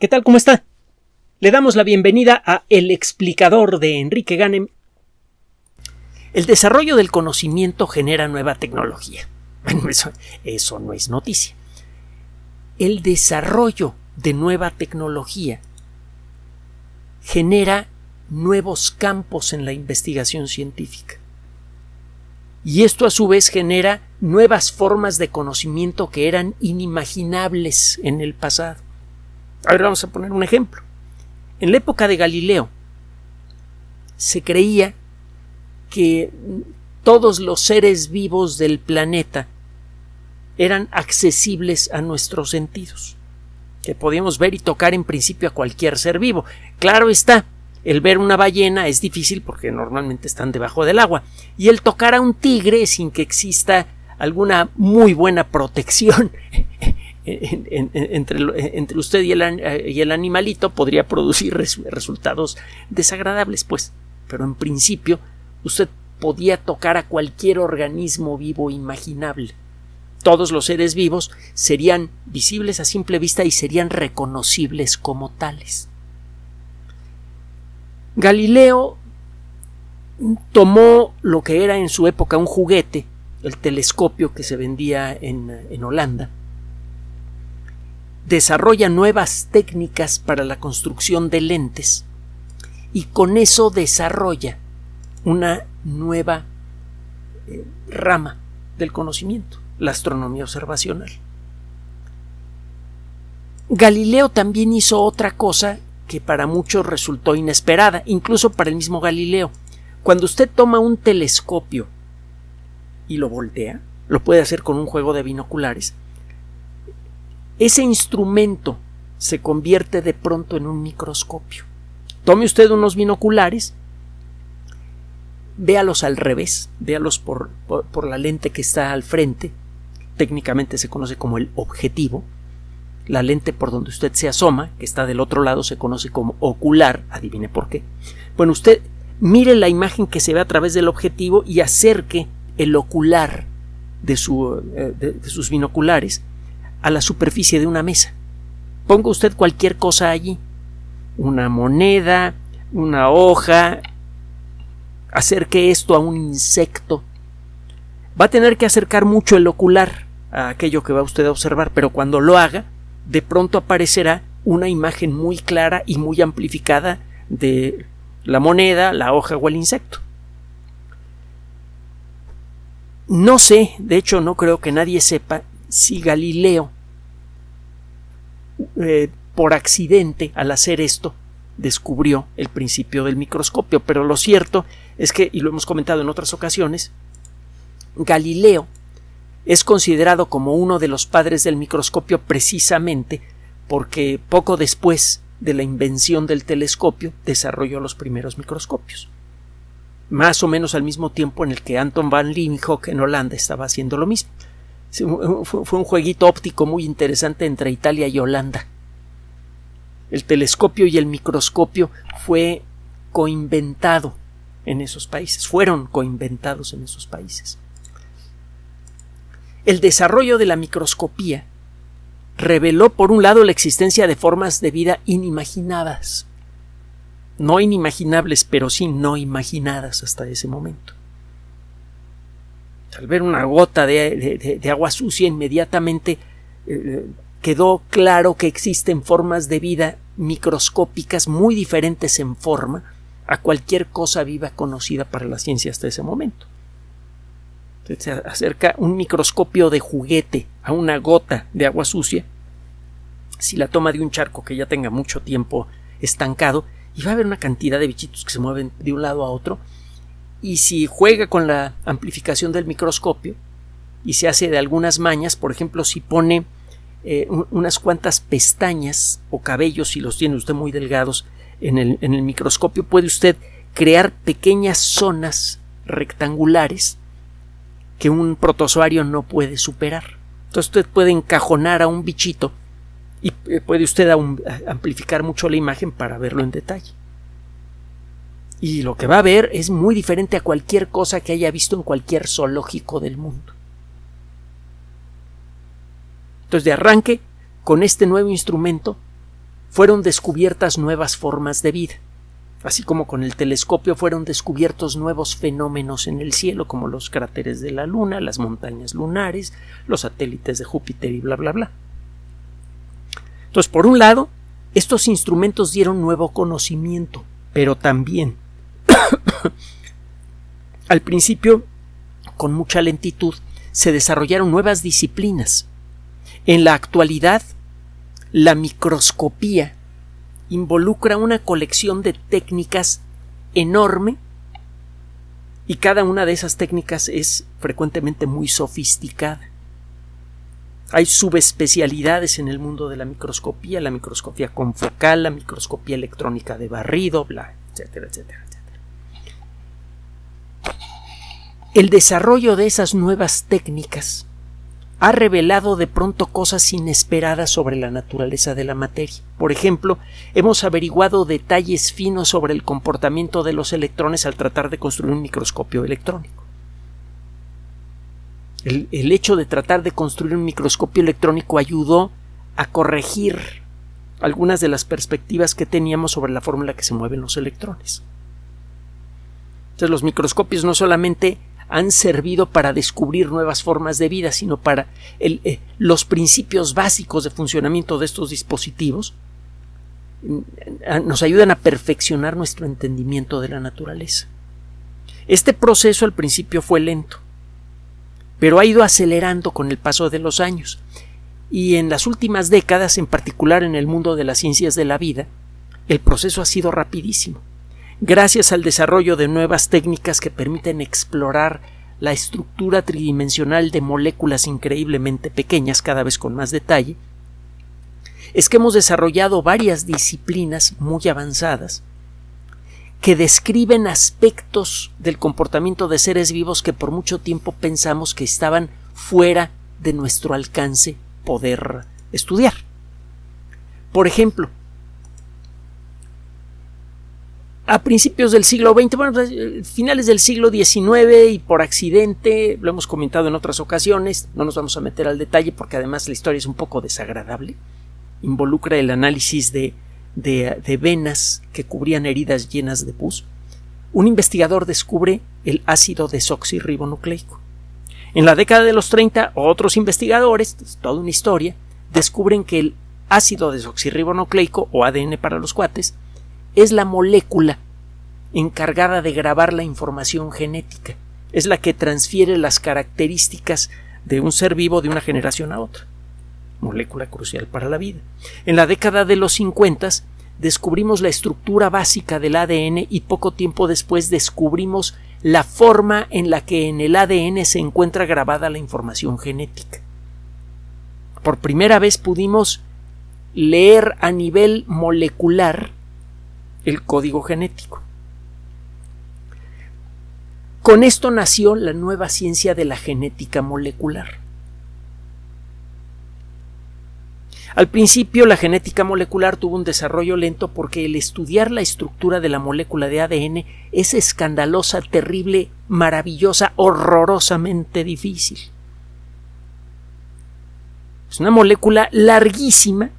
¿Qué tal? ¿Cómo está? Le damos la bienvenida a El explicador de Enrique Ganem. El desarrollo del conocimiento genera nueva tecnología. Bueno, eso, eso no es noticia. El desarrollo de nueva tecnología genera nuevos campos en la investigación científica. Y esto a su vez genera nuevas formas de conocimiento que eran inimaginables en el pasado. A ver, vamos a poner un ejemplo. En la época de Galileo se creía que todos los seres vivos del planeta eran accesibles a nuestros sentidos, que podíamos ver y tocar en principio a cualquier ser vivo. Claro está, el ver una ballena es difícil porque normalmente están debajo del agua, y el tocar a un tigre sin que exista alguna muy buena protección entre, usted y el, animalito podría producir resultados desagradables, pues. Pero en principio, usted podía tocar a cualquier organismo vivo imaginable. Todos los seres vivos serían visibles a simple vista y serían reconocibles como tales. Galileo tomó lo que era en su época un juguete, el telescopio que se vendía en Holanda, desarrolla nuevas técnicas para la construcción de lentes y con eso desarrolla una nueva eh, rama del conocimiento, la astronomía observacional. Galileo también hizo otra cosa que para muchos resultó inesperada, incluso para el mismo Galileo. Cuando usted toma un telescopio y lo voltea, lo puede hacer con un juego de binoculares, ese instrumento se convierte de pronto en un microscopio. Tome usted unos binoculares, véalos al revés, véalos por, por, la lente que está al frente, técnicamente se conoce como el objetivo, la lente por donde usted se asoma, que está del otro lado, se conoce como ocular, adivine por qué. Bueno, usted mire la imagen que se ve a través del objetivo y acerque el ocular de, su, eh, de sus binoculares a la superficie de una mesa. Ponga usted cualquier cosa allí, una moneda, una hoja, acerque esto a un insecto. Va a tener que acercar mucho el ocular a aquello que va usted a observar, pero cuando lo haga, de pronto aparecerá una imagen muy clara y muy amplificada de la moneda, la hoja o el insecto. No sé, de hecho no creo que nadie sepa si Galileo eh, por accidente al hacer esto descubrió el principio del microscopio, pero lo cierto es que, y lo hemos comentado en otras ocasiones, Galileo es considerado como uno de los padres del microscopio precisamente porque poco después de la invención del telescopio desarrolló los primeros microscopios. Más o menos al mismo tiempo en el que Anton van Leeuwenhoek en Holanda estaba haciendo lo mismo. Fue un jueguito óptico muy interesante entre Italia y Holanda. El telescopio y el microscopio fue coinventado en esos países, fueron coinventados en esos países. El desarrollo de la microscopía reveló por un lado la existencia de formas de vida inimaginadas, no inimaginables, pero sí no imaginadas hasta ese momento. Al ver una gota de, agua sucia, inmediatamente eh, quedó claro que existen formas de vida microscópicas muy diferentes en forma a cualquier cosa viva conocida para la ciencia hasta ese momento. se acerca un microscopio de juguete a una gota de agua sucia, si la toma de un charco que ya tenga mucho tiempo estancado, y va a haber una cantidad de bichitos que se mueven de un lado a otro, y si juega con la amplificación del microscopio y se hace de algunas mañas, por ejemplo, si pone eh, unas cuantas pestañas o cabellos, si los tiene usted muy delgados en el, en el microscopio, puede usted crear pequeñas zonas rectangulares que un protozoario no puede superar. Entonces usted puede encajonar a un bichito y eh, puede usted amplificar mucho la imagen para verlo en detalle y lo que va a ver es muy diferente a cualquier cosa que haya visto en cualquier zoológico del mundo. Entonces, de arranque, con este nuevo instrumento, fueron descubiertas nuevas formas de vida, así como con el telescopio fueron descubiertos nuevos fenómenos en el cielo, como los cráteres de la Luna, las montañas lunares, los satélites de Júpiter y bla bla bla. Entonces, por un lado, estos instrumentos dieron nuevo conocimiento, pero también al principio, con mucha lentitud, se desarrollaron nuevas disciplinas. En la actualidad, la microscopía involucra una colección de técnicas enorme y cada una de esas técnicas es frecuentemente muy sofisticada. Hay subespecialidades en el mundo de la microscopía, la microscopía confocal, la microscopía electrónica de barrido, bla, etcétera, etcétera, etcétera. El desarrollo de esas nuevas técnicas ha revelado de pronto cosas inesperadas sobre la naturaleza de la materia. Por ejemplo, hemos averiguado detalles finos sobre el comportamiento de los electrones al tratar de construir un microscopio electrónico. El, hecho de tratar de construir un microscopio electrónico ayudó a corregir algunas de las perspectivas que teníamos sobre la forma en la que se mueven los electrones. Entonces los microscopios no solamente han servido para descubrir nuevas formas de vida, sino para el, eh, los principios básicos de funcionamiento de estos dispositivos nos ayudan a perfeccionar nuestro entendimiento de la naturaleza. Este proceso al principio fue lento, pero ha ido acelerando con el paso de los años, y en las últimas décadas, en particular en el mundo de las ciencias de la vida, el proceso ha sido rapidísimo gracias al desarrollo de nuevas técnicas que permiten explorar la estructura tridimensional de moléculas increíblemente pequeñas cada vez con más detalle, es que hemos desarrollado varias disciplinas muy avanzadas que describen aspectos del comportamiento de seres vivos que por mucho tiempo pensamos que estaban fuera de nuestro alcance poder estudiar. Por ejemplo, a principios del siglo XX, bueno, pues, eh, finales del siglo XIX y por accidente, lo hemos comentado en otras ocasiones, no nos vamos a meter al detalle porque además la historia es un poco desagradable, involucra el análisis de, de, de venas que cubrían heridas llenas de pus, un investigador descubre el ácido desoxirribonucleico. En la década de los 30, otros investigadores, toda una historia, descubren que el ácido desoxirribonucleico, o ADN para los cuates, es la molécula encargada de grabar la información genética, es la que transfiere las características de un ser vivo de una generación a otra. Molécula crucial para la vida. En la década de los 50 descubrimos la estructura básica del ADN y poco tiempo después descubrimos la forma en la que en el ADN se encuentra grabada la información genética. Por primera vez pudimos leer a nivel molecular el código genético. Con esto nació la nueva ciencia de la genética molecular. Al principio la genética molecular tuvo un desarrollo lento porque el estudiar la estructura de la molécula de ADN es escandalosa, terrible, maravillosa, horrorosamente difícil. Es una molécula larguísima.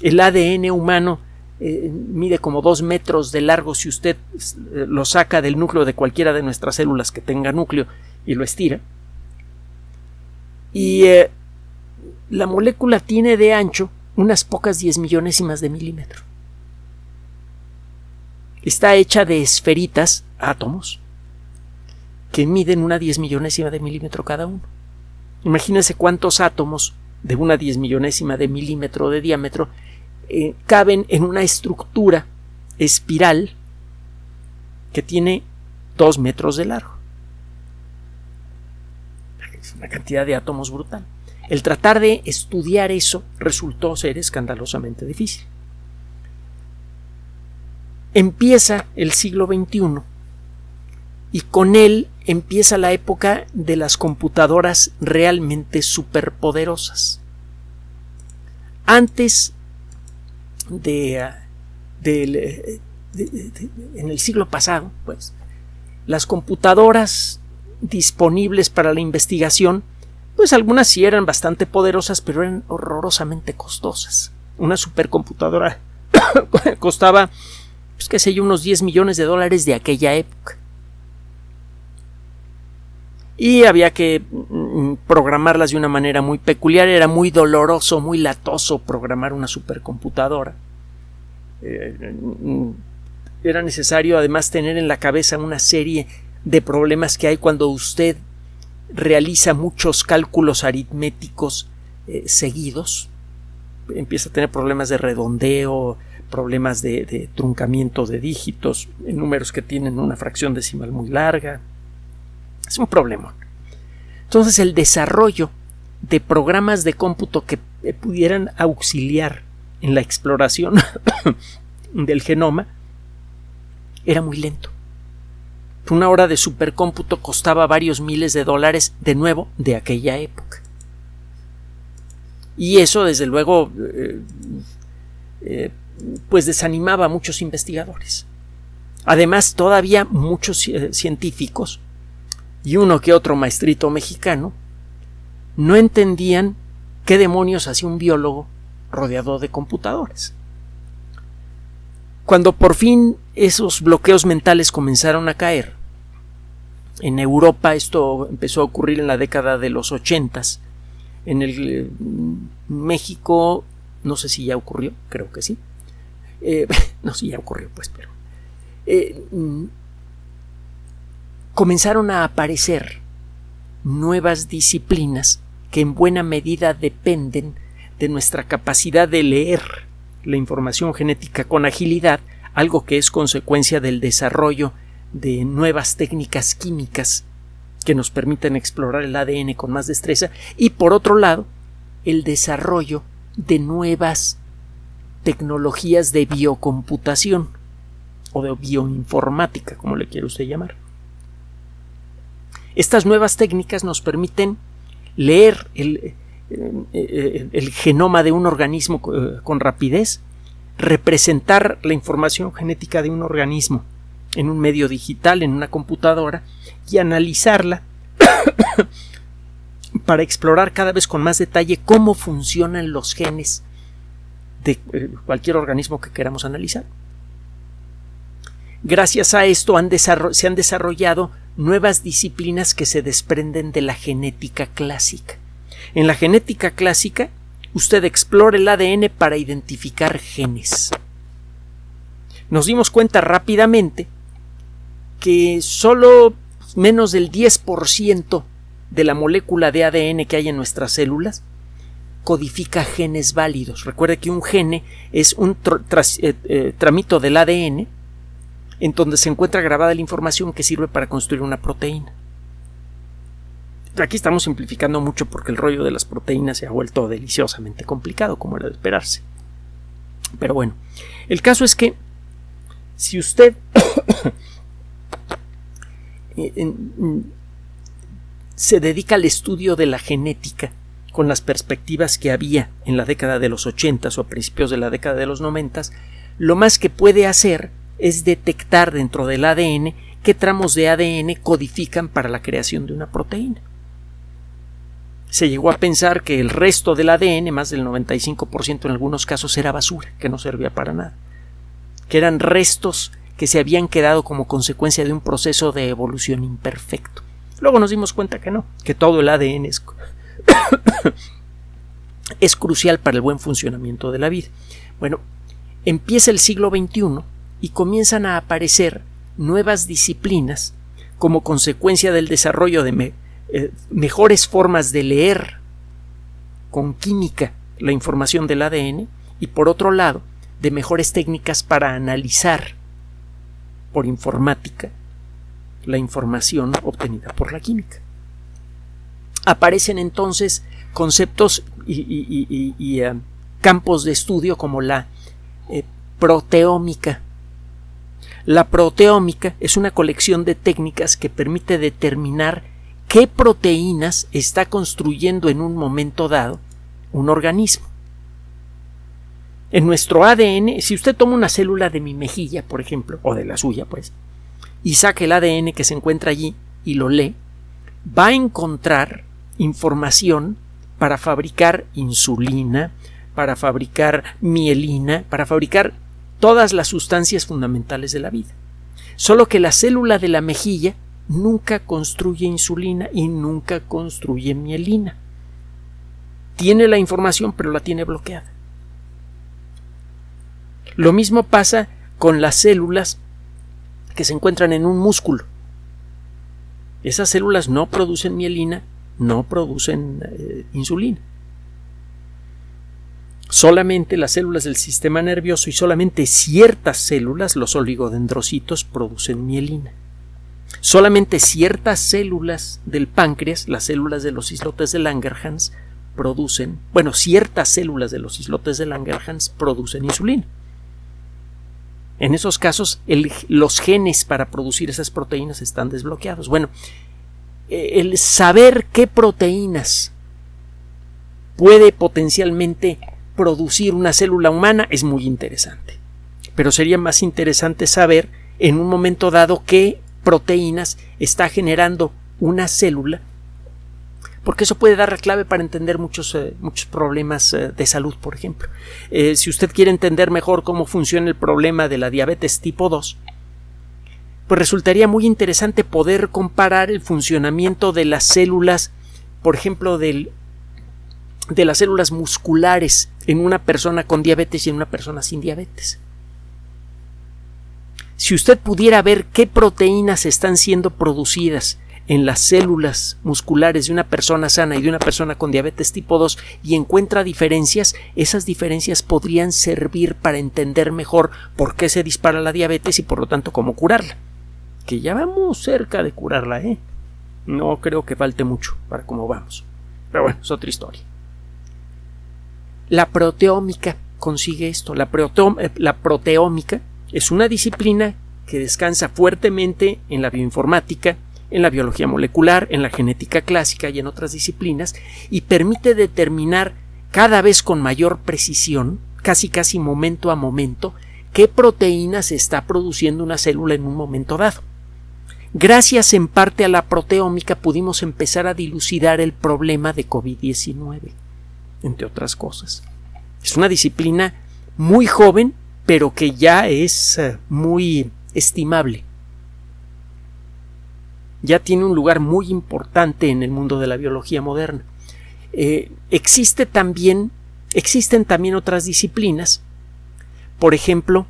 El ADN humano eh, mide como dos metros de largo si usted eh, lo saca del núcleo de cualquiera de nuestras células que tenga núcleo y lo estira. Y eh, la molécula tiene de ancho unas pocas diez millonésimas de milímetro. Está hecha de esferitas, átomos, que miden una diez millonésima de milímetro cada uno. Imagínense cuántos átomos de una diez millonésima de milímetro de diámetro eh, caben en una estructura espiral que tiene dos metros de largo. Es una cantidad de átomos brutal. El tratar de estudiar eso resultó ser escandalosamente difícil. Empieza el siglo XXI y con él empieza la época de las computadoras realmente superpoderosas. Antes de, en el siglo pasado, pues, las computadoras disponibles para la investigación, pues algunas sí eran bastante poderosas, pero eran horrorosamente costosas. una supercomputadora costaba, pues qué sé yo, unos 10 millones de dólares de aquella época. Y había que mm, programarlas de una manera muy peculiar, era muy doloroso, muy latoso programar una supercomputadora. Eh, mm, era necesario además tener en la cabeza una serie de problemas que hay cuando usted realiza muchos cálculos aritméticos eh, seguidos. Empieza a tener problemas de redondeo, problemas de, truncamiento de dígitos, números que tienen una fracción decimal muy larga. Es un problema. Entonces el desarrollo de programas de cómputo que eh, pudieran auxiliar en la exploración del genoma era muy lento. Una hora de supercómputo costaba varios miles de dólares de nuevo de aquella época. Y eso, desde luego, eh, eh, pues desanimaba a muchos investigadores. Además, todavía muchos científicos y uno que otro maestrito mexicano no entendían qué demonios hacía un biólogo rodeado de computadores. Cuando por fin esos bloqueos mentales comenzaron a caer, en Europa esto empezó a ocurrir en la década de los ochentas, en el eh, México no sé si ya ocurrió, creo que sí, eh, no si ya ocurrió pues, pero eh, comenzaron a aparecer nuevas disciplinas que en buena medida dependen de nuestra capacidad de leer la información genética con agilidad, algo que es consecuencia del desarrollo de nuevas técnicas químicas que nos permiten explorar el ADN con más destreza y por otro lado el desarrollo de nuevas tecnologías de biocomputación o de bioinformática, como le quiere usted llamar. Estas nuevas técnicas nos permiten leer el, eh, el, genoma de un organismo eh, con rapidez, representar la información genética de un organismo en un medio digital, en una computadora, y analizarla para explorar cada vez con más detalle cómo funcionan los genes de eh, cualquier organismo que queramos analizar. Gracias a esto se han desarrollado nuevas disciplinas que se desprenden de la genética clásica. En la genética clásica, usted explora el ADN para identificar genes. Nos dimos cuenta rápidamente que solo menos del 10% de la molécula de ADN que hay en nuestras células codifica genes válidos. Recuerde que un gene es un eh, eh, tramito del ADN en donde se encuentra grabada la información que sirve para construir una proteína. Aquí estamos simplificando mucho porque el rollo de las proteínas se ha vuelto deliciosamente complicado, como era de esperarse. Pero bueno, el caso es que si usted se dedica al estudio de la genética con las perspectivas que había en la década de los 80 o a principios de la década de los 90, lo más que puede hacer es detectar dentro del ADN qué tramos de ADN codifican para la creación de una proteína. Se llegó a pensar que el resto del ADN, más del 95% en algunos casos, era basura, que no servía para nada, que eran restos que se habían quedado como consecuencia de un proceso de evolución imperfecto. Luego nos dimos cuenta que no, que todo el ADN es, es crucial para el buen funcionamiento de la vida. Bueno, empieza el siglo XXI y comienzan a aparecer nuevas disciplinas como consecuencia del desarrollo de eh, mejores formas de leer con química la información del ADN y por otro lado de mejores técnicas para analizar por informática la información obtenida por la química. Aparecen entonces conceptos y, eh, campos de estudio como la eh, proteómica. La proteómica es una colección de técnicas que permite determinar qué proteínas está construyendo en un momento dado un organismo. En nuestro ADN, si usted toma una célula de mi mejilla, por ejemplo, o de la suya, pues, y saca el ADN que se encuentra allí y lo lee, va a encontrar información para fabricar insulina, para fabricar mielina, para fabricar todas las sustancias fundamentales de la vida. Solo que la célula de la mejilla nunca construye insulina y nunca construye mielina. Tiene la información pero la tiene bloqueada. Lo mismo pasa con las células que se encuentran en un músculo. Esas células no producen mielina, no producen eh, insulina. Solamente las células del sistema nervioso y solamente ciertas células, los oligodendrocitos, producen mielina. Solamente ciertas células del páncreas, las células de los islotes de Langerhans, producen, bueno, ciertas células de los islotes de Langerhans producen insulina. En esos casos, los genes para producir esas proteínas están desbloqueados. Bueno, eh, el saber qué proteínas puede potencialmente producir una célula humana es muy interesante. Pero sería más interesante saber en un momento dado qué proteínas está generando una célula porque eso puede dar la clave para entender muchos, eh, muchos problemas eh, de salud, por ejemplo. Eh, si usted quiere entender mejor cómo funciona el problema de la diabetes tipo 2, pues resultaría muy interesante poder comparar el funcionamiento de las células, por ejemplo, del, de las células musculares en una persona con diabetes y en una persona sin diabetes. Si usted pudiera ver qué proteínas están siendo producidas en las células musculares de una persona sana y de una persona con diabetes tipo 2 y encuentra diferencias, esas diferencias podrían servir para entender mejor por qué se dispara la diabetes y por lo tanto cómo curarla. Que ya vamos cerca de curarla, ¿eh? No creo que falte mucho para cómo vamos. Pero bueno, es otra historia. La proteómica consigue esto. La, eh, la proteómica es una disciplina que descansa fuertemente en la bioinformática, en la biología molecular, en la genética clásica y en otras disciplinas, y permite determinar cada vez con mayor precisión, casi casi momento a momento, qué proteína se está produciendo una célula en un momento dado. Gracias en parte a la proteómica pudimos empezar a dilucidar el problema de COVID-19, entre otras cosas. Es una disciplina muy joven, pero que ya es eh, muy estimable ya tiene un lugar muy importante en el mundo de la biología moderna. Eh, existe también, existen también otras disciplinas, por ejemplo,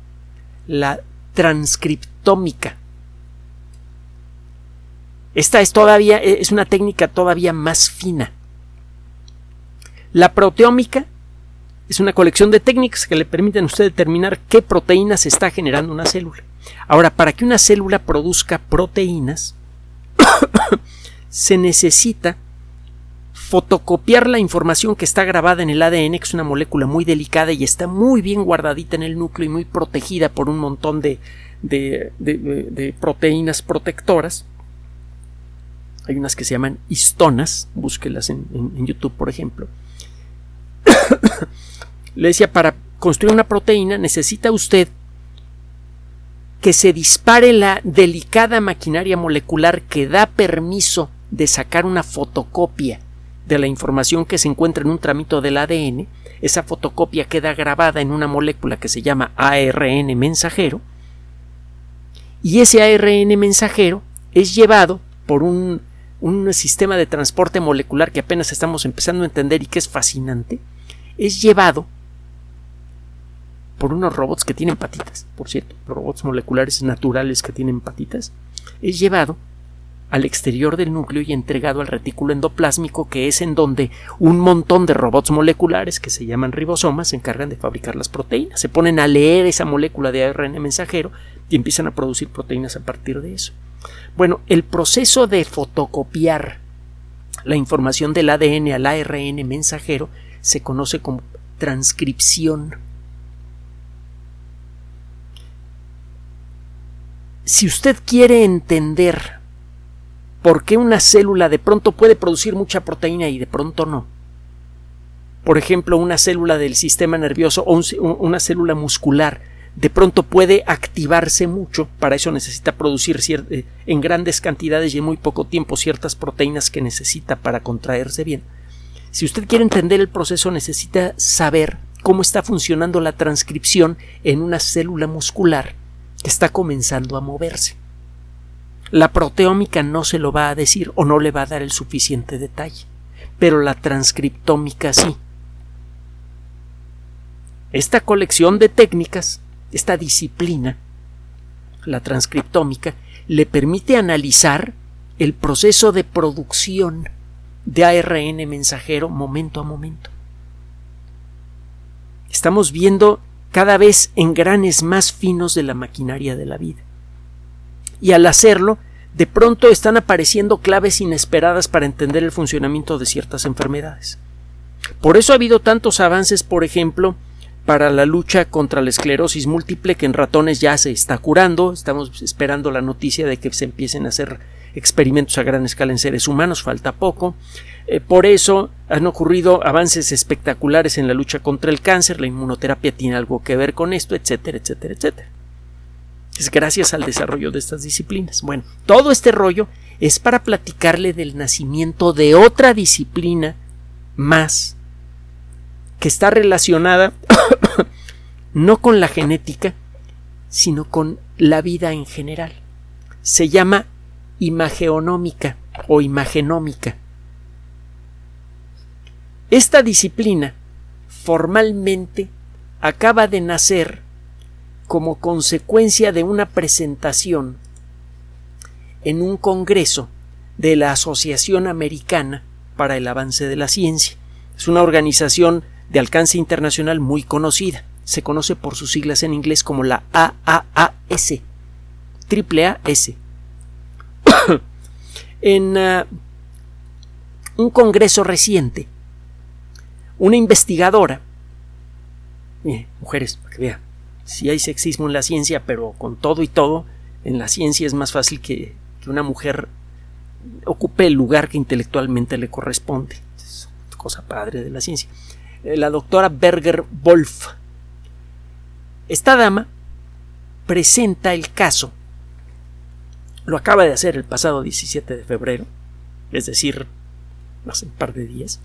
la transcriptómica. Esta es todavía, es una técnica todavía más fina. La proteómica es una colección de técnicas que le permiten a usted determinar qué proteínas está generando una célula. Ahora, para que una célula produzca proteínas, se necesita fotocopiar la información que está grabada en el ADN, que es una molécula muy delicada y está muy bien guardadita en el núcleo y muy protegida por un montón de, proteínas protectoras. Hay unas que se llaman histonas, búsquelas en YouTube, por ejemplo. Le decía, para construir una proteína necesita usted que se dispare la delicada maquinaria molecular que da permiso de sacar una fotocopia de la información que se encuentra en un tramito del ADN, esa fotocopia queda grabada en una molécula que se llama ARN mensajero, y ese ARN mensajero es llevado por un, un sistema de transporte molecular que apenas estamos empezando a entender y que es fascinante, es llevado por unos robots que tienen patitas, por cierto, robots moleculares naturales que tienen patitas, es llevado al exterior del núcleo y entregado al retículo endoplásmico, que es en donde un montón de robots moleculares que se llaman ribosomas se encargan de fabricar las proteínas. Se ponen a leer esa molécula de ARN mensajero y empiezan a producir proteínas a partir de eso. Bueno, el proceso de fotocopiar la información del ADN al ARN mensajero se conoce como transcripción. Si usted quiere entender por qué una célula de pronto puede producir mucha proteína y de pronto no, por ejemplo, una célula del sistema nervioso o una célula muscular de pronto puede activarse mucho, para eso necesita producir eh, en grandes cantidades y en muy poco tiempo ciertas proteínas que necesita para contraerse bien. Si usted quiere entender el proceso necesita saber cómo está funcionando la transcripción en una célula muscular que está comenzando a moverse. La proteómica no se lo va a decir o no le va a dar el suficiente detalle, pero la transcriptómica sí. Esta colección de técnicas, esta disciplina, la transcriptómica, le permite analizar el proceso de producción de ARN mensajero momento a momento. Estamos viendo cada vez engranes más finos de la maquinaria de la vida. Y al hacerlo, de pronto están apareciendo claves inesperadas para entender el funcionamiento de ciertas enfermedades. Por eso ha habido tantos avances, por ejemplo, para la lucha contra la esclerosis múltiple que en ratones ya se está curando. Estamos esperando la noticia de que se empiecen a hacer experimentos a gran escala en seres humanos, falta poco. Eh, por eso han ocurrido avances espectaculares en la lucha contra el cáncer, la inmunoterapia tiene algo que ver con esto, etcétera, etcétera, etcétera. Es gracias al desarrollo de estas disciplinas. Bueno, todo este rollo es para platicarle del nacimiento de otra disciplina más que está relacionada no con la genética, sino con la vida en general. Se llama imageonómica o imagenómica. Esta disciplina formalmente acaba de nacer como consecuencia de una presentación en un congreso de la Asociación Americana para el Avance de la Ciencia. Es una organización de alcance internacional muy conocida. Se conoce por sus siglas en inglés como la AAAS, triple AS. en uh, un congreso reciente, una investigadora, mujeres, para que vean, si hay sexismo en la ciencia, pero con todo y todo, en la ciencia es más fácil que, que una mujer ocupe el lugar que intelectualmente le corresponde. Es cosa padre de la ciencia. Eh, la doctora Berger Wolf. Esta dama presenta el caso lo acaba de hacer el pasado 17 de febrero, es decir, hace un par de días,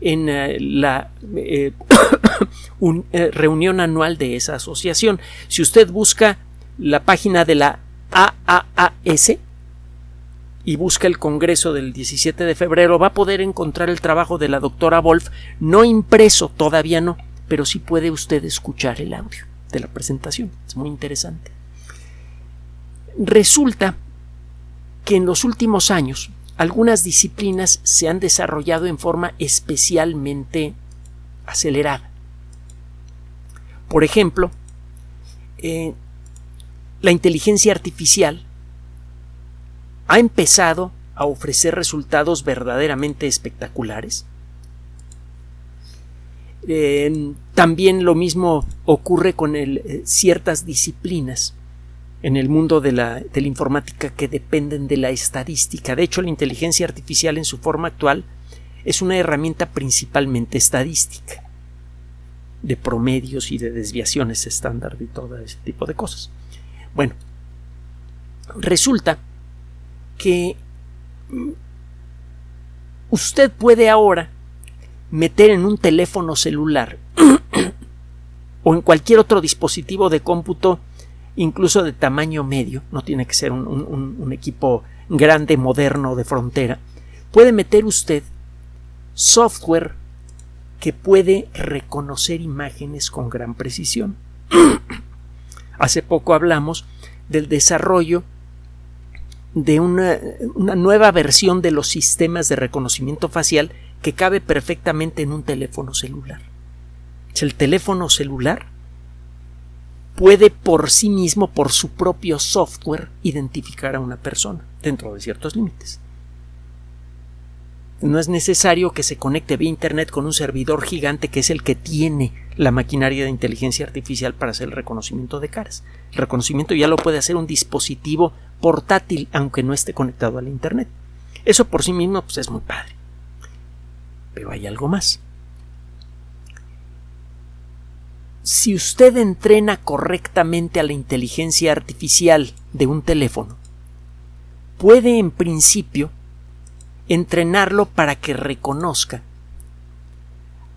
en eh, la eh, reunión anual de esa asociación. Si usted busca la página de la AAAS y busca el Congreso del 17 de febrero, va a poder encontrar el trabajo de la doctora Wolf, no impreso, todavía no, pero sí puede usted escuchar el audio de la presentación. Es muy interesante. Resulta que en los últimos años algunas disciplinas se han desarrollado en forma especialmente acelerada. Por ejemplo, eh, la inteligencia artificial ha empezado a ofrecer resultados verdaderamente espectaculares. Eh, también lo mismo ocurre con eh, ciertas disciplinas en el mundo de la, de la informática que dependen de la estadística. De hecho, la inteligencia artificial en su forma actual es una herramienta principalmente estadística, de promedios y de desviaciones estándar y todo ese tipo de cosas. Bueno, resulta que usted puede ahora meter en un teléfono celular o en cualquier otro dispositivo de cómputo incluso de tamaño medio, no tiene que ser un, equipo grande, moderno, de frontera, puede meter usted software que puede reconocer imágenes con gran precisión. Hace poco hablamos del desarrollo de una, una, nueva versión de los sistemas de reconocimiento facial que cabe perfectamente en un teléfono celular. El teléfono celular puede por sí mismo, por su propio software, identificar a una persona dentro de ciertos límites. No es necesario que se conecte vía Internet con un servidor gigante que es el que tiene la maquinaria de inteligencia artificial para hacer el reconocimiento de caras. El reconocimiento ya lo puede hacer un dispositivo portátil aunque no esté conectado al Internet. Eso por sí mismo pues, es muy padre. Pero hay algo más. si usted entrena correctamente a la inteligencia artificial de un teléfono, puede en principio entrenarlo para que reconozca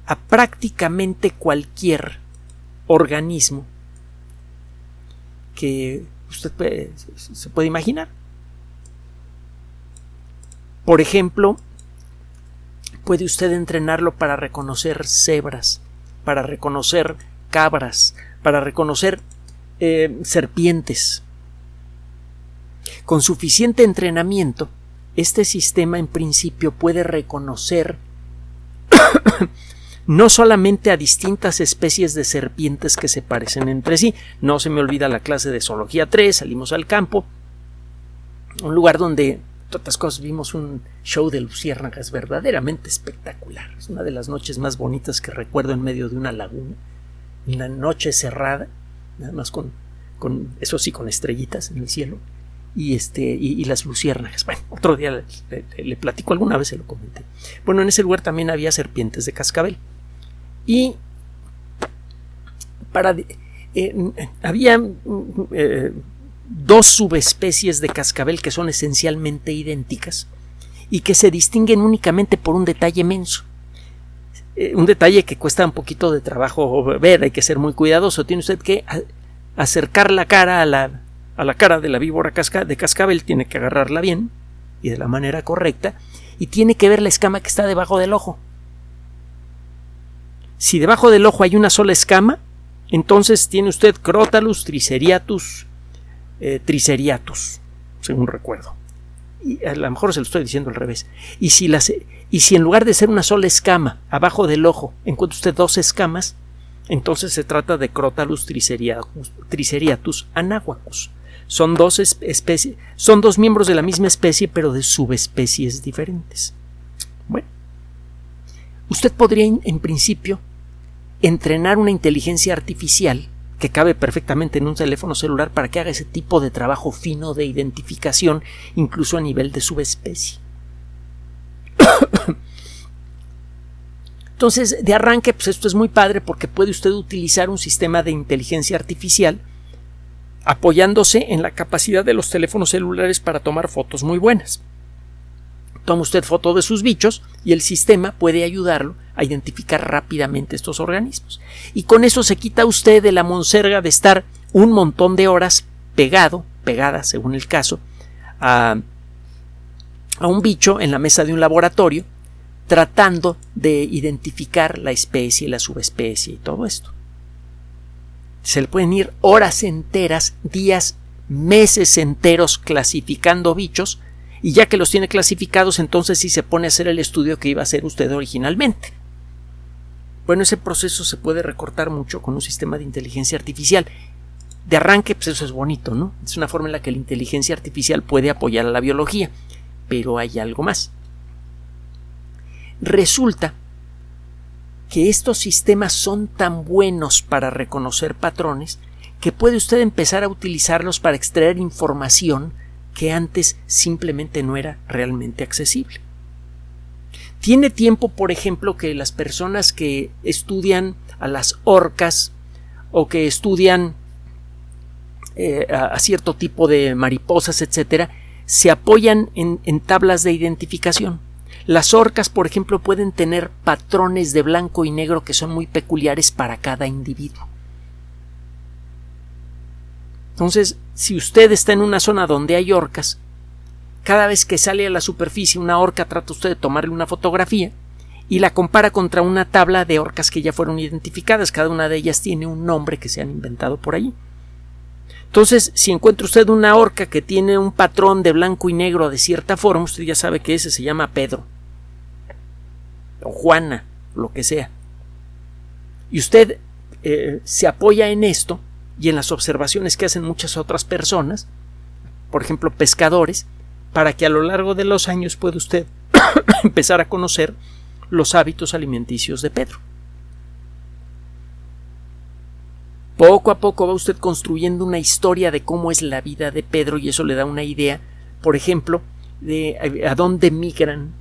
a prácticamente cualquier organismo que usted se puede imaginar. Por ejemplo, puede usted entrenarlo para reconocer cebras, para reconocer cabras, para reconocer eh, serpientes. Con suficiente entrenamiento, este sistema en principio puede reconocer no solamente a distintas especies de serpientes que se parecen entre sí, no se me olvida la clase de zoología 3, salimos al campo, un lugar donde otras cosas vimos un show de luciérnagas verdaderamente espectacular. Es una de las noches más bonitas que recuerdo en medio de una laguna, una noche cerrada, nada más con, con eso sí, con estrellitas en el cielo y este y, las luciérnagas. Bueno, otro día le, platico alguna vez se lo comenté. Bueno, en ese lugar también había serpientes de cascabel y para eh, había eh, dos subespecies de cascabel que son esencialmente idénticas y que se distinguen únicamente por un detalle menso. Eh, un detalle que cuesta un poquito de trabajo ver, hay que ser muy cuidadoso. Tiene usted que acercar la cara a la, a la cara de la víbora de cascabel, tiene que agarrarla bien y de la manera correcta, y tiene que ver la escama que está debajo del ojo. Si debajo del ojo hay una sola escama, entonces tiene usted Crotalus triceriatus eh, según recuerdo. Y a lo mejor se lo estoy diciendo al revés. Y si, y si en lugar de ser una sola escama abajo del ojo encuentra usted dos escamas, entonces se trata de Crotalus triceriatus, triceriatus anahuacus. Son dos especies, son dos miembros de la misma especie, pero de subespecies diferentes. Bueno, usted podría en principio entrenar una inteligencia artificial que cabe perfectamente en un teléfono celular para que haga ese tipo de trabajo fino de identificación, incluso a nivel de subespecie. Entonces, de arranque, pues esto es muy padre porque puede usted utilizar un sistema de inteligencia artificial apoyándose en la capacidad de los teléfonos celulares para tomar fotos muy buenas. Toma usted foto de sus bichos y el sistema puede ayudarlo a identificar rápidamente estos organismos. Y con eso se quita usted de la monserga de estar un montón de horas pegado, pegada según el caso, a, a un bicho en la mesa de un laboratorio, tratando de identificar la especie, la subespecie y todo esto. Se le pueden ir horas enteras, días, meses enteros clasificando bichos y ya que los tiene clasificados, entonces sí se pone a hacer el estudio que iba a hacer usted originalmente. Bueno, ese proceso se puede recortar mucho con un sistema de inteligencia artificial. De arranque, pues eso es bonito, ¿no? Es una forma en la que la inteligencia artificial puede apoyar a la biología. Pero hay algo más. Resulta que estos sistemas son tan buenos para reconocer patrones que puede usted empezar a utilizarlos para extraer información que antes simplemente no era realmente accesible. Tiene tiempo, por ejemplo, que las personas que estudian a las orcas o que estudian eh, a, cierto tipo de mariposas, etcétera, se apoyan en, en tablas de identificación. Las orcas, por ejemplo, pueden tener patrones de blanco y negro que son muy peculiares para cada individuo. Entonces, si usted está en una zona donde hay orcas, cada vez que sale a la superficie una orca trata usted de tomarle una fotografía y la compara contra una tabla de orcas que ya fueron identificadas. Cada una de ellas tiene un nombre que se han inventado por allí. Entonces, si encuentra usted una orca que tiene un patrón de blanco y negro de cierta forma, usted ya sabe que ese se llama Pedro o Juana, lo que sea. Y usted eh, se apoya en esto y en las observaciones que hacen muchas otras personas, por ejemplo pescadores, para que a lo largo de los años pueda usted empezar a conocer los hábitos alimenticios de Pedro. Poco a poco va usted construyendo una historia de cómo es la vida de Pedro y eso le da una idea, por ejemplo, de a dónde migran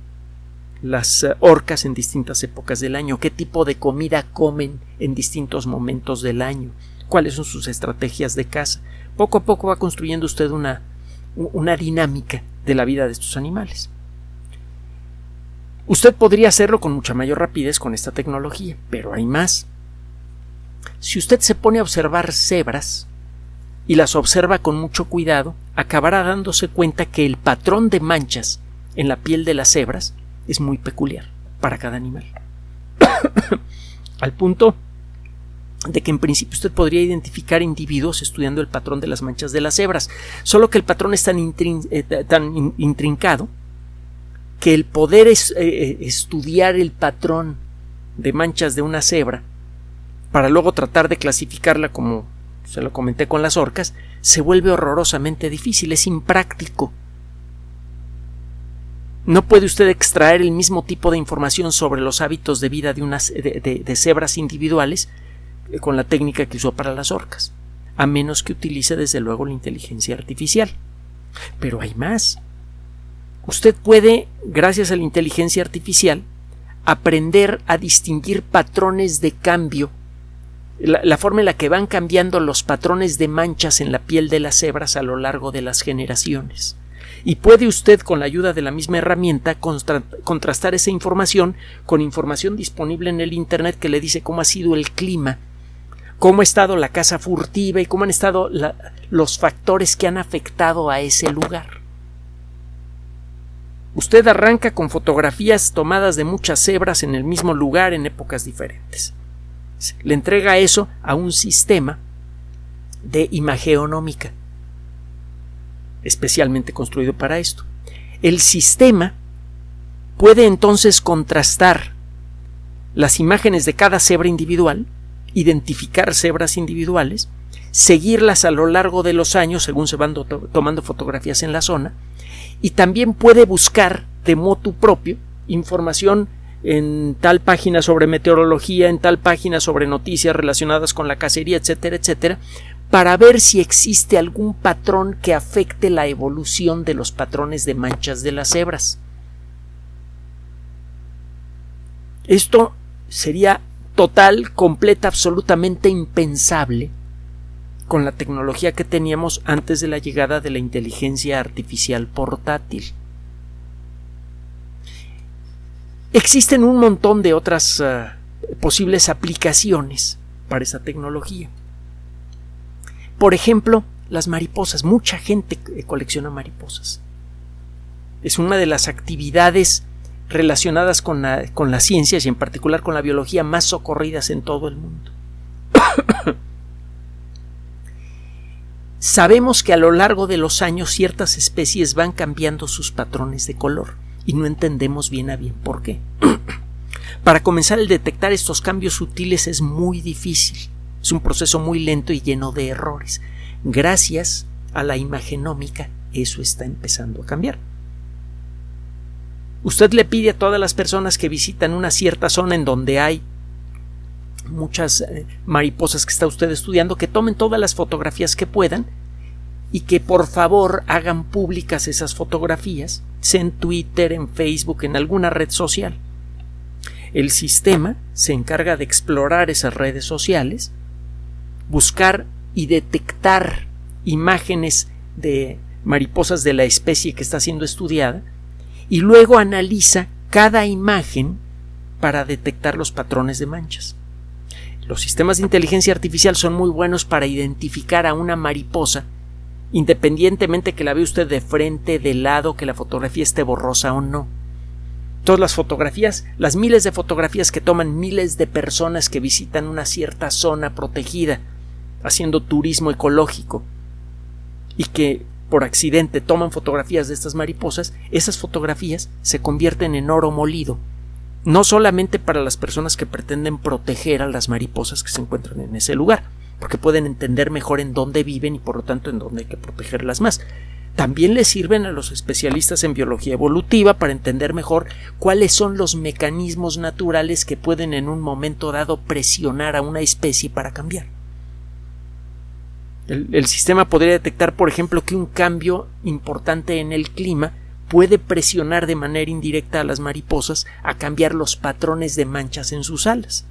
las eh, orcas en distintas épocas del año, qué tipo de comida comen en distintos momentos del año, cuáles son sus estrategias de caza. Poco a poco va construyendo usted una, una dinámica de la vida de estos animales. Usted podría hacerlo con mucha mayor rapidez con esta tecnología, pero hay más. Si usted se pone a observar cebras y las observa con mucho cuidado, acabará dándose cuenta que el patrón de manchas en la piel de las cebras es muy peculiar para cada animal. Al punto de que en principio usted podría identificar individuos estudiando el patrón de las manchas de las cebras, solo que el patrón es tan, eh, intrincado que el poder es, eh, eh, estudiar el patrón de manchas de una cebra para luego tratar de clasificarla como se lo comenté con las orcas, se vuelve horrorosamente difícil, es impráctico. No puede usted extraer el mismo tipo de información sobre los hábitos de vida de, unas, de cebras individuales eh, con la técnica que usó para las orcas, a menos que utilice desde luego la inteligencia artificial. Pero hay más. Usted puede, gracias a la inteligencia artificial, aprender a distinguir patrones de cambio, la, forma en la que van cambiando los patrones de manchas en la piel de las cebras a lo largo de las generaciones. Y puede usted, con la ayuda de la misma herramienta, contrastar esa información con información disponible en el Internet que le dice cómo ha sido el clima, cómo ha estado la caza furtiva y cómo han estado los factores que han afectado a ese lugar. Usted arranca con fotografías tomadas de muchas cebras en el mismo lugar en épocas diferentes. Le entrega eso a un sistema de imageonómica, especialmente construido para esto. El sistema puede entonces contrastar las imágenes de cada cebra individual, identificar cebras individuales, seguirlas a lo largo de los años según se van tomando fotografías en la zona, y también puede buscar de motu propio información en tal página sobre meteorología, en tal página sobre noticias relacionadas con la cacería, etcétera, etcétera, para ver si existe algún patrón que afecte la evolución de los patrones de manchas de las cebras. Esto sería total, completa, absolutamente impensable con la tecnología que teníamos antes de la llegada de la inteligencia artificial portátil. Existen un montón de otras eh, posibles aplicaciones para esa tecnología. Por ejemplo, las mariposas. Mucha gente colecciona mariposas. Es una de las actividades relacionadas con, con las ciencias y en particular con la biología más socorridas en todo el mundo. Sabemos que a lo largo de los años ciertas especies van cambiando sus patrones de color y no entendemos bien a bien por qué. Para comenzar, el detectar estos cambios sutiles es muy difícil. Es un proceso muy lento y lleno de errores. Gracias a la imagenómica, eso está empezando a cambiar. Usted le pide a todas las personas que visitan una cierta zona en donde hay muchas eh, mariposas que está usted estudiando, que tomen todas las fotografías que puedan y que por favor hagan públicas esas fotografías, en Twitter, en Facebook, en alguna red social. El sistema se encarga de explorar esas redes sociales, buscar y detectar imágenes de mariposas de la especie que está siendo estudiada y luego analiza cada imagen para detectar los patrones de manchas. Los sistemas de inteligencia artificial son muy buenos para identificar a una mariposa independientemente que la vea usted de frente, de lado, que la fotografía esté borrosa o no. Todas las fotografías, las miles de fotografías que toman miles de personas que visitan una cierta zona protegida, haciendo turismo ecológico, y que por accidente toman fotografías de estas mariposas, esas fotografías se convierten en oro molido no solamente para las personas que pretenden proteger a las mariposas que se encuentran en ese lugar, porque pueden entender mejor en dónde viven y por lo tanto en dónde hay que protegerlas más. También les sirven a los especialistas en biología evolutiva para entender mejor cuáles son los mecanismos naturales que pueden en un momento dado presionar a una especie para cambiar. El, sistema podría detectar, por ejemplo, que un cambio importante en el clima puede presionar de manera indirecta a las mariposas a cambiar los patrones de manchas en sus alas.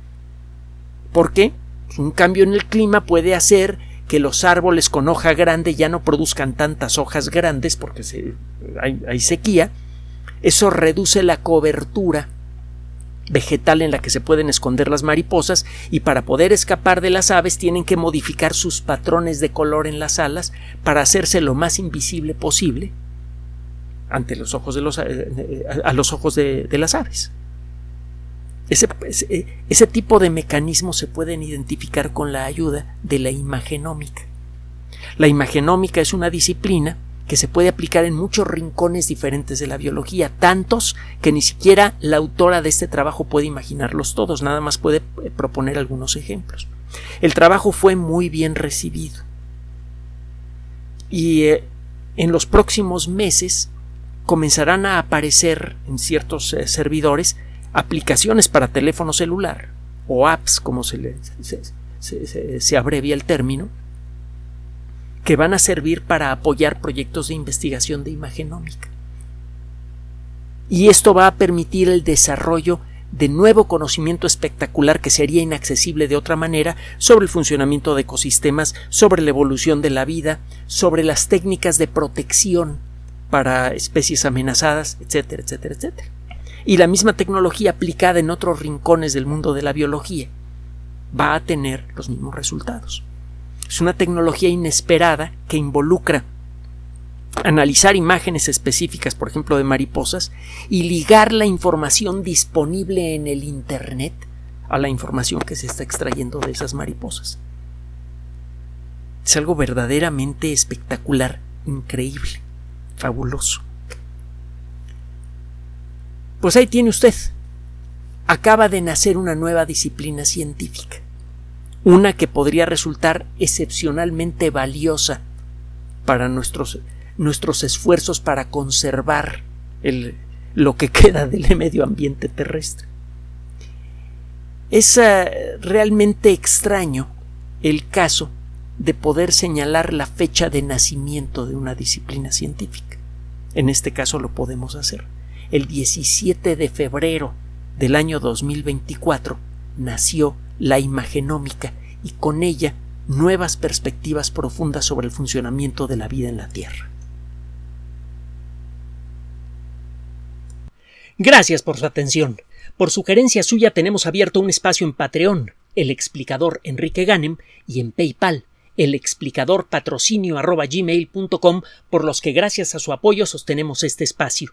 ¿Por qué? Un cambio en el clima puede hacer que los árboles con hoja grande ya no produzcan tantas hojas grandes porque hay, hay sequía Eso reduce la cobertura vegetal en la que se pueden esconder las mariposas y para poder escapar de las aves tienen que modificar sus patrones de color en las alas para hacerse lo más invisible posible ante los ojos de los, eh, eh, a los ojos de, las aves. Ese, ese, tipo de mecanismos se pueden identificar con la ayuda de la imagenómica. La imagenómica es una disciplina que se puede aplicar en muchos rincones diferentes de la biología, tantos que ni siquiera la autora de este trabajo puede imaginarlos todos, nada más puede eh, proponer algunos ejemplos. El trabajo fue muy bien recibido y eh, en los próximos meses comenzarán a aparecer en ciertos eh, servidores aplicaciones para teléfono celular o apps como se, le, se abrevia el término que van a servir para apoyar proyectos de investigación de imagenómica. Y esto va a permitir el desarrollo de nuevo conocimiento espectacular que sería inaccesible de otra manera sobre el funcionamiento de ecosistemas, sobre la evolución de la vida, sobre las técnicas de protección para especies amenazadas, etcétera, etcétera, etcétera. Y la misma tecnología aplicada en otros rincones del mundo de la biología va a tener los mismos resultados. Es una tecnología inesperada que involucra analizar imágenes específicas, por ejemplo, de mariposas, y ligar la información disponible en el Internet a la información que se está extrayendo de esas mariposas. Es algo verdaderamente espectacular, increíble, fabuloso. Pues ahí tiene usted. Acaba de nacer una nueva disciplina científica una que podría resultar excepcionalmente valiosa para nuestros, nuestros esfuerzos para conservar lo que queda del medio ambiente terrestre. Es eh, realmente extraño el caso de poder señalar la fecha de nacimiento de una disciplina científica. En este caso lo podemos hacer. El 17 de febrero del año 2024 nació la imagenómica y con ella nuevas perspectivas profundas sobre el funcionamiento de la vida en la Tierra. Gracias por su atención. Por sugerencia suya tenemos abierto un espacio en Patreon, el explicador Enrique Ganem, y en PayPal, el explicador patrocinio por los que gracias a su apoyo sostenemos este espacio.